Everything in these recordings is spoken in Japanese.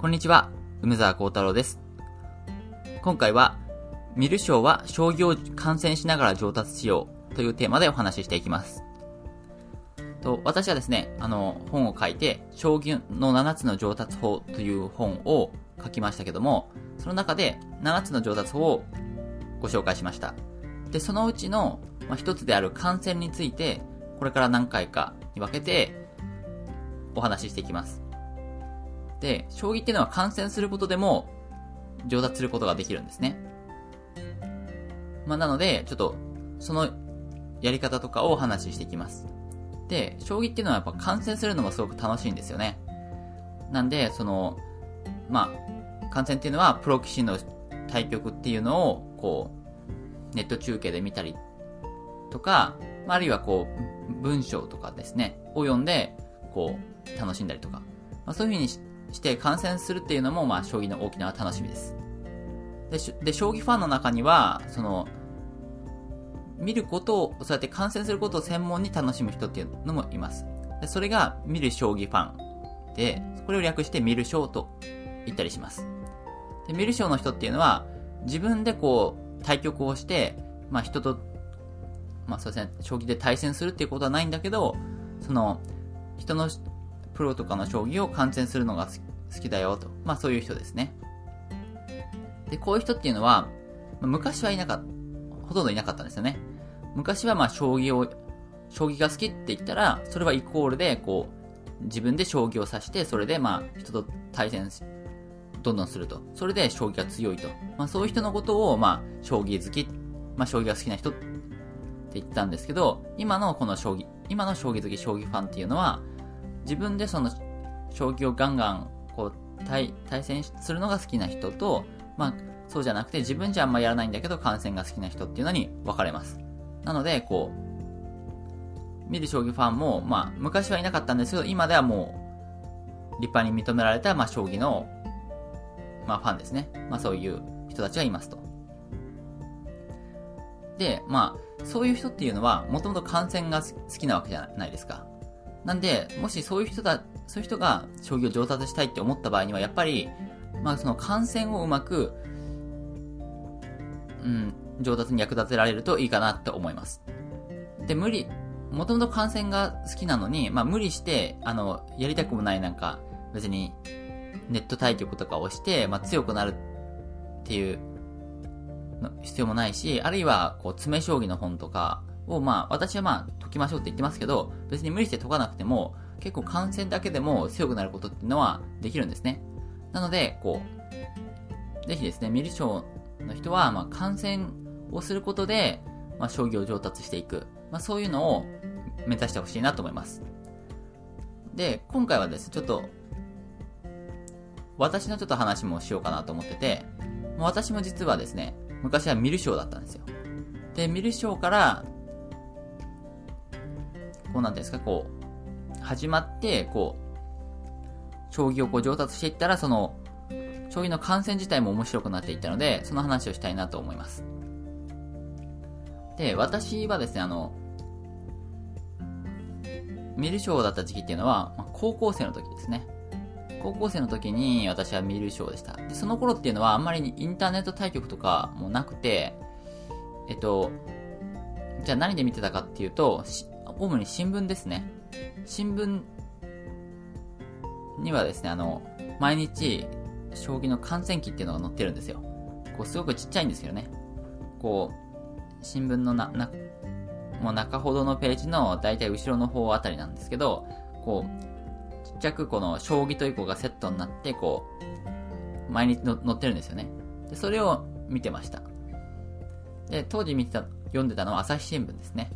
こんにちは、梅沢幸太郎です。今回は、見る将は将棋を観戦しながら上達しようというテーマでお話ししていきます。と私はですね、あの、本を書いて、将棋の7つの上達法という本を書きましたけども、その中で7つの上達法をご紹介しました。で、そのうちの、まあ、一つである観戦について、これから何回かに分けてお話ししていきます。で、将棋っていうのは観戦することでも上達することができるんですね。まあ、なので、ちょっと、そのやり方とかをお話ししていきます。で、将棋っていうのはやっぱ観戦するのがすごく楽しいんですよね。なんで、その、まあ、観戦っていうのはプロ棋士の対局っていうのを、こう、ネット中継で見たりとか、あ、るいはこう、文章とかですね、を読んで、こう、楽しんだりとか。まあ、そういう風にしして観戦するっていうのも、まあ、将棋の大きな楽しみです。で、将棋ファンの中には、その、見ることを、そうやって観戦することを専門に楽しむ人っていうのもいます。でそれが、見る将棋ファンで、これを略して見る将と言ったりします。で、見る将の人っていうのは、自分でこう、対局をして、まあ人と、まあそうですね、将棋で対戦するっていうことはないんだけど、その、人のプロとかの将棋を観戦するのが好きだよと。まあそういう人ですね。で、こういう人っていうのは、昔はいなかった、ほとんどいなかったんですよね。昔はまあ将棋を、将棋が好きって言ったら、それはイコールで、こう、自分で将棋を指して、それでまあ人と対戦し、どんどんすると。それで将棋が強いと。まあそういう人のことを、まあ、将棋好き、まあ将棋が好きな人って言ったんですけど、今のこの将棋、今の将棋好き、将棋ファンっていうのは、自分でその、将棋をガンガン、こう、対、戦するのが好きな人と、まあ、そうじゃなくて自分じゃあんまやらないんだけど、観戦が好きな人っていうのに分かれます。なので、こう、見る将棋ファンも、まあ、昔はいなかったんですけど、今ではもう、立派に認められた、まあ、将棋のまあファンですね。まあそういう人たちがいますと。で、まあ、そういう人っていうのは、もともと観戦が好きなわけじゃないですか。なんで、もしそういう人だ、そういう人が将棋を上達したいって思った場合には、やっぱり、まあその観戦をうまく、うん、上達に役立てられるといいかなって思います。で、無理、もともと観戦が好きなのに、まあ無理して、あの、やりたくもないなんか、別に、ネット対局とかをして、まあ、強くなるっていう必要もないし、あるいは、こう、詰将棋の本とかを、まあ、私はまあ、解きましょうって言ってますけど、別に無理して解かなくても、結構観戦だけでも強くなることっていうのはできるんですね。なので、こう、ぜひですね、見る将の人は、まあ、観戦をすることで、まあ、将棋を上達していく。まあ、そういうのを目指してほしいなと思います。で、今回はですね、ちょっと、私のちょっと話もしようかなと思ってて、私も実はですね、昔は見る賞だったんですよ。で、見る賞から、こうなんですか、こう、始まって、こう、将棋をこう上達していったら、その、将棋の観戦自体も面白くなっていったので、その話をしたいなと思います。で、私はですね、あの、見る賞だった時期っていうのは、まあ高校生の時ですね。高校生の時に私は見る賞でした。で、その頃っていうのはあんまりインターネット対局とかもなくて、えっと、じゃあ何で見てたかっていうと、主に新聞ですね。新聞にはですね、あの、毎日、将棋の観戦記っていうのが載ってるんですよ。こう、すごくちっちゃいんですけどね。こう、新聞のな、な、もう中ほどのページのだいたい後ろの方あたりなんですけど、こう、ちっちゃくこの将棋と囲碁がセットになって、こう、毎日の載ってるんですよね。で、それを見てました。で、当時見てた、読んでたのは朝日新聞ですね。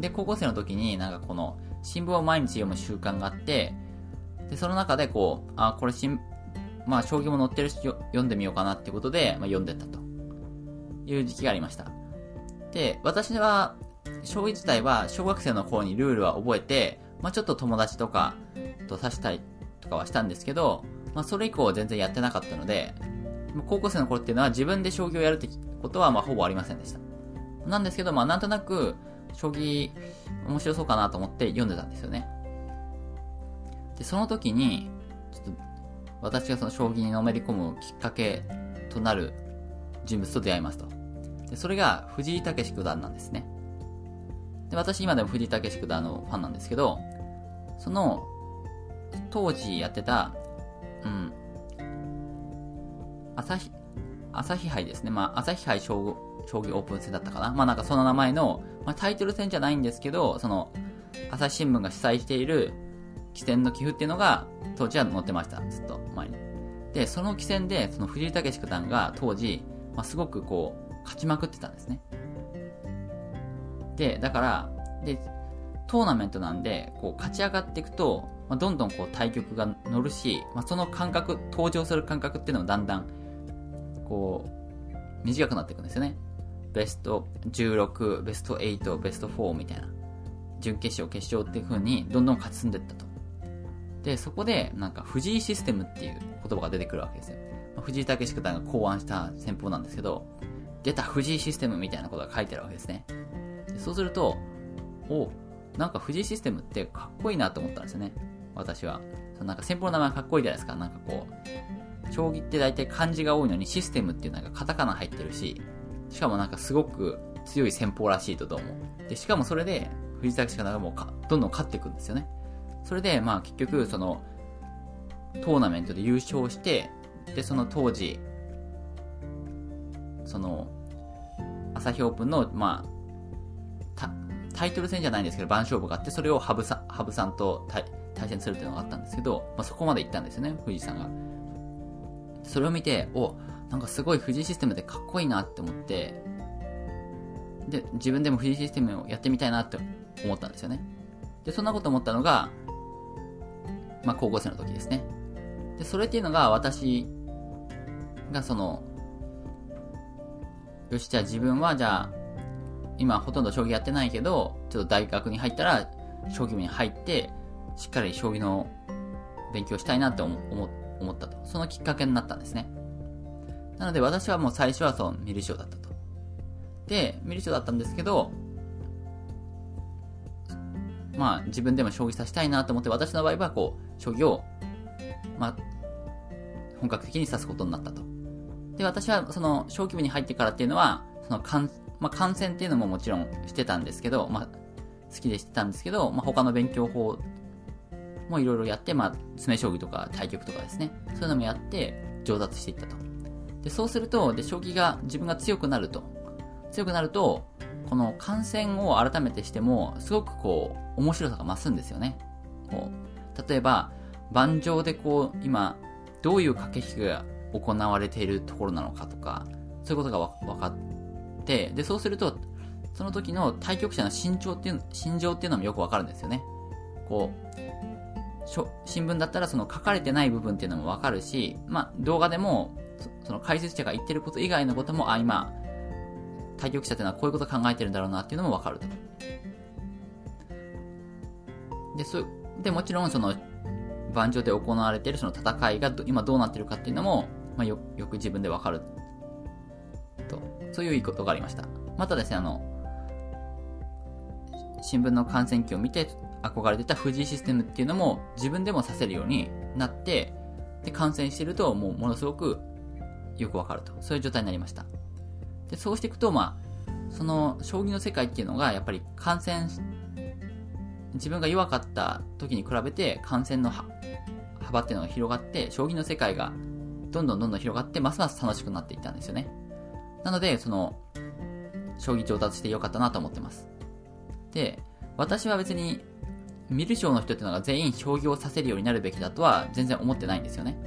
で、高校生の時になんかこの、新聞を毎日読む習慣があって、で、その中でこう、あ、これ新、まあ、将棋も載ってるし、読んでみようかなってことで、まあ、読んでたと。いう時期がありました。で、私は、将棋自体は小学生の頃にルールは覚えて、まあ、ちょっと友達とかと指したりとかはしたんですけど、まあ、それ以降全然やってなかったので、高校生の頃っていうのは自分で将棋をやるってことはまあほぼありませんでした。なんですけど、まあなんとなく、将棋面白そうかなと思って読んでたんですよね。で、その時に、ちょっと、私がその将棋にのめり込むきっかけとなる人物と出会いますと。で、それが藤井武九段なんですね。で、私今でも藤井武九段のファンなんですけど、その、当時やってた、うん、朝日、朝日杯ですね。まあ、朝日杯将棋オープン戦だったかな。まあなんかその名前の、まあタイトル戦じゃないんですけど、その、朝日新聞が主催している棋戦の寄付っていうのが、当時は載ってました。ずっと前に。で、その棋戦で、その藤井武九段が当時、まあ、すごくこう、勝ちまくってたんですね。で、だから、で、トーナメントなんで、こう、勝ち上がっていくと、まあ、どんどんこう、対局が乗るし、まあ、その感覚、登場する感覚っていうのもだんだん、こう、短くなっていくんですよね。ベスト16、ベスト8、ベスト4みたいな。準決勝、決勝っていう風に、どんどん勝ち進んでいったと。で、そこで、なんか、藤井システムっていう言葉が出てくるわけですよ。ま、藤井武九段が考案した戦法なんですけど、出た藤井システムみたいなことが書いてあるわけですね。でそうすると、おなんか藤井システムってかっこいいなと思ったんですよね。私は。そのなんか先方の名前かっこいいじゃないですか。なんかこう、将棋って大体漢字が多いのにシステムっていうなんかカタカナ入ってるし、しかもなんかすごく強い戦法らしいとどうも。で、しかもそれで藤井拓司がもうどんどん勝っていくんですよね。それで、まあ結局、その、トーナメントで優勝して、で、その当時、その、朝日オープンの、まあ、タイトル戦じゃないんですけど、番勝負があって、それを羽生さん、羽生さんと対対戦するっていうのがあったんですけど、まあ、そこまで行ったんですよね、藤井さんが。それを見て、お、なんかすごい藤井システムでかっこいいなって思って、で、自分でも藤井システムをやってみたいなって思ったんですよね。で、そんなこと思ったのが、まあ、高校生の時ですね。で、それっていうのが私がその、よし、じゃあ自分はじゃあ、今ほとんど将棋やってないけど、ちょっと大学に入ったら、将棋部に入って、しっかり将棋の勉強したいなって思っ思ったと。そのきっかけになったんですね。なので私はもう最初はその見る将だったと。で、見る将だったんですけど、まあ自分でも将棋指したいなと思って、私の場合はこう、将棋を、まあ、本格的に指すことになったと。で、私はその、小規模に入ってからっていうのは、その、観、まあ、観戦っていうのももちろんしてたんですけど、まあ、好きでしてたんですけど、まあ、他の勉強法もいろいろやって、まあ、詰将棋とか対局とかですね、そういうのもやって、上達していったと。で、そうすると、で、将棋が、自分が強くなると。強くなると、この観戦を改めてしても、すごくこう、面白さが増すんですよね。こう、例えば、盤上でこう、今、どういう駆け引きが行われているところなのかとか、そういうことが分かって、で、そうすると、その時の対局者の身長っていう、心情っていうのもよくわかるんですよね。こう、新聞だったらその書かれてない部分っていうのもわかるし、まあ動画でも、その解説者が言ってること以外のことも、あ、今、対局者っていうのはこういうこと考えてるんだろうなっていうのもわかると。で、そで、もちろんその、盤上で行われているその戦いが今どうなってるかっていうのも、まあ、よ、よく自分でわかると。そういういいことがありました。またですね、あの、新聞の観戦記を見て憧れてた藤井システムっていうのも自分でもさせるようになって、で、観戦してるともうものすごくよくわかると。そういう状態になりました。で、そうしていくと、まあ、その、将棋の世界っていうのが、やっぱり観戦自分が弱かった時に比べて感染の幅っていうのが広がって、将棋の世界がどんどんどんどん広がって、ますます楽しくなっていったんですよね。なので、その、将棋上達してよかったなと思ってます。で、私は別に、見る将の人っていうのが全員将棋をさせるようになるべきだとは全然思ってないんですよね。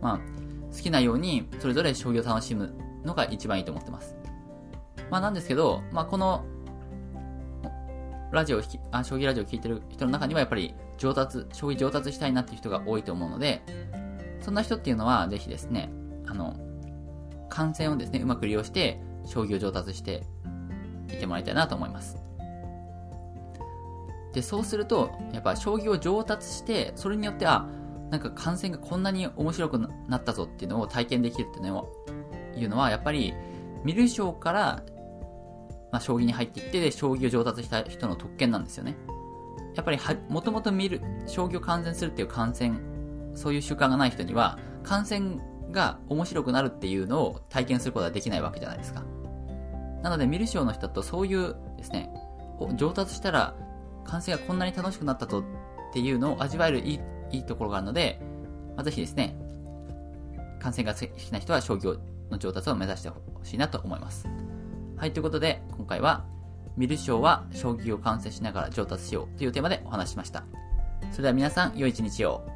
まあ、好きなようにそれぞれ将棋を楽しむのが一番いいと思ってます。まあなんですけど、まあこのラジオあ、将棋ラジオを聞いてる人の中にはやっぱり上達、将棋上達したいなっていう人が多いと思うので、そんな人っていうのはぜひですね、あの、感染をですね、うまく利用して、将棋を上達していてもらいたいなと思います。で、そうすると、やっぱ将棋を上達して、それによっては、なんか観戦がこんなに面白くなったぞっていうのを体験できるっていうのは、いうのはやっぱり、見る将からまあ、将棋に入っていって、将棋を上達した人の特権なんですよね。やっぱりは、もともと見る、将棋を観戦するっていう観戦そういう習慣がない人には、観戦が面白くなるっていうのを体験することはできないわけじゃないですか。なので、見る賞の人とそういうですね、上達したら、完成がこんなに楽しくなったとっていうのを味わえるいいいいところがあるので、まあ、ぜひですね、感染が好きな人は将棋の上達を目指してほしいなと思います。はい、ということで、今回は、見る賞は将棋を完成しながら上達しようというテーマでお話ししました。それでは皆さん、良い一日を。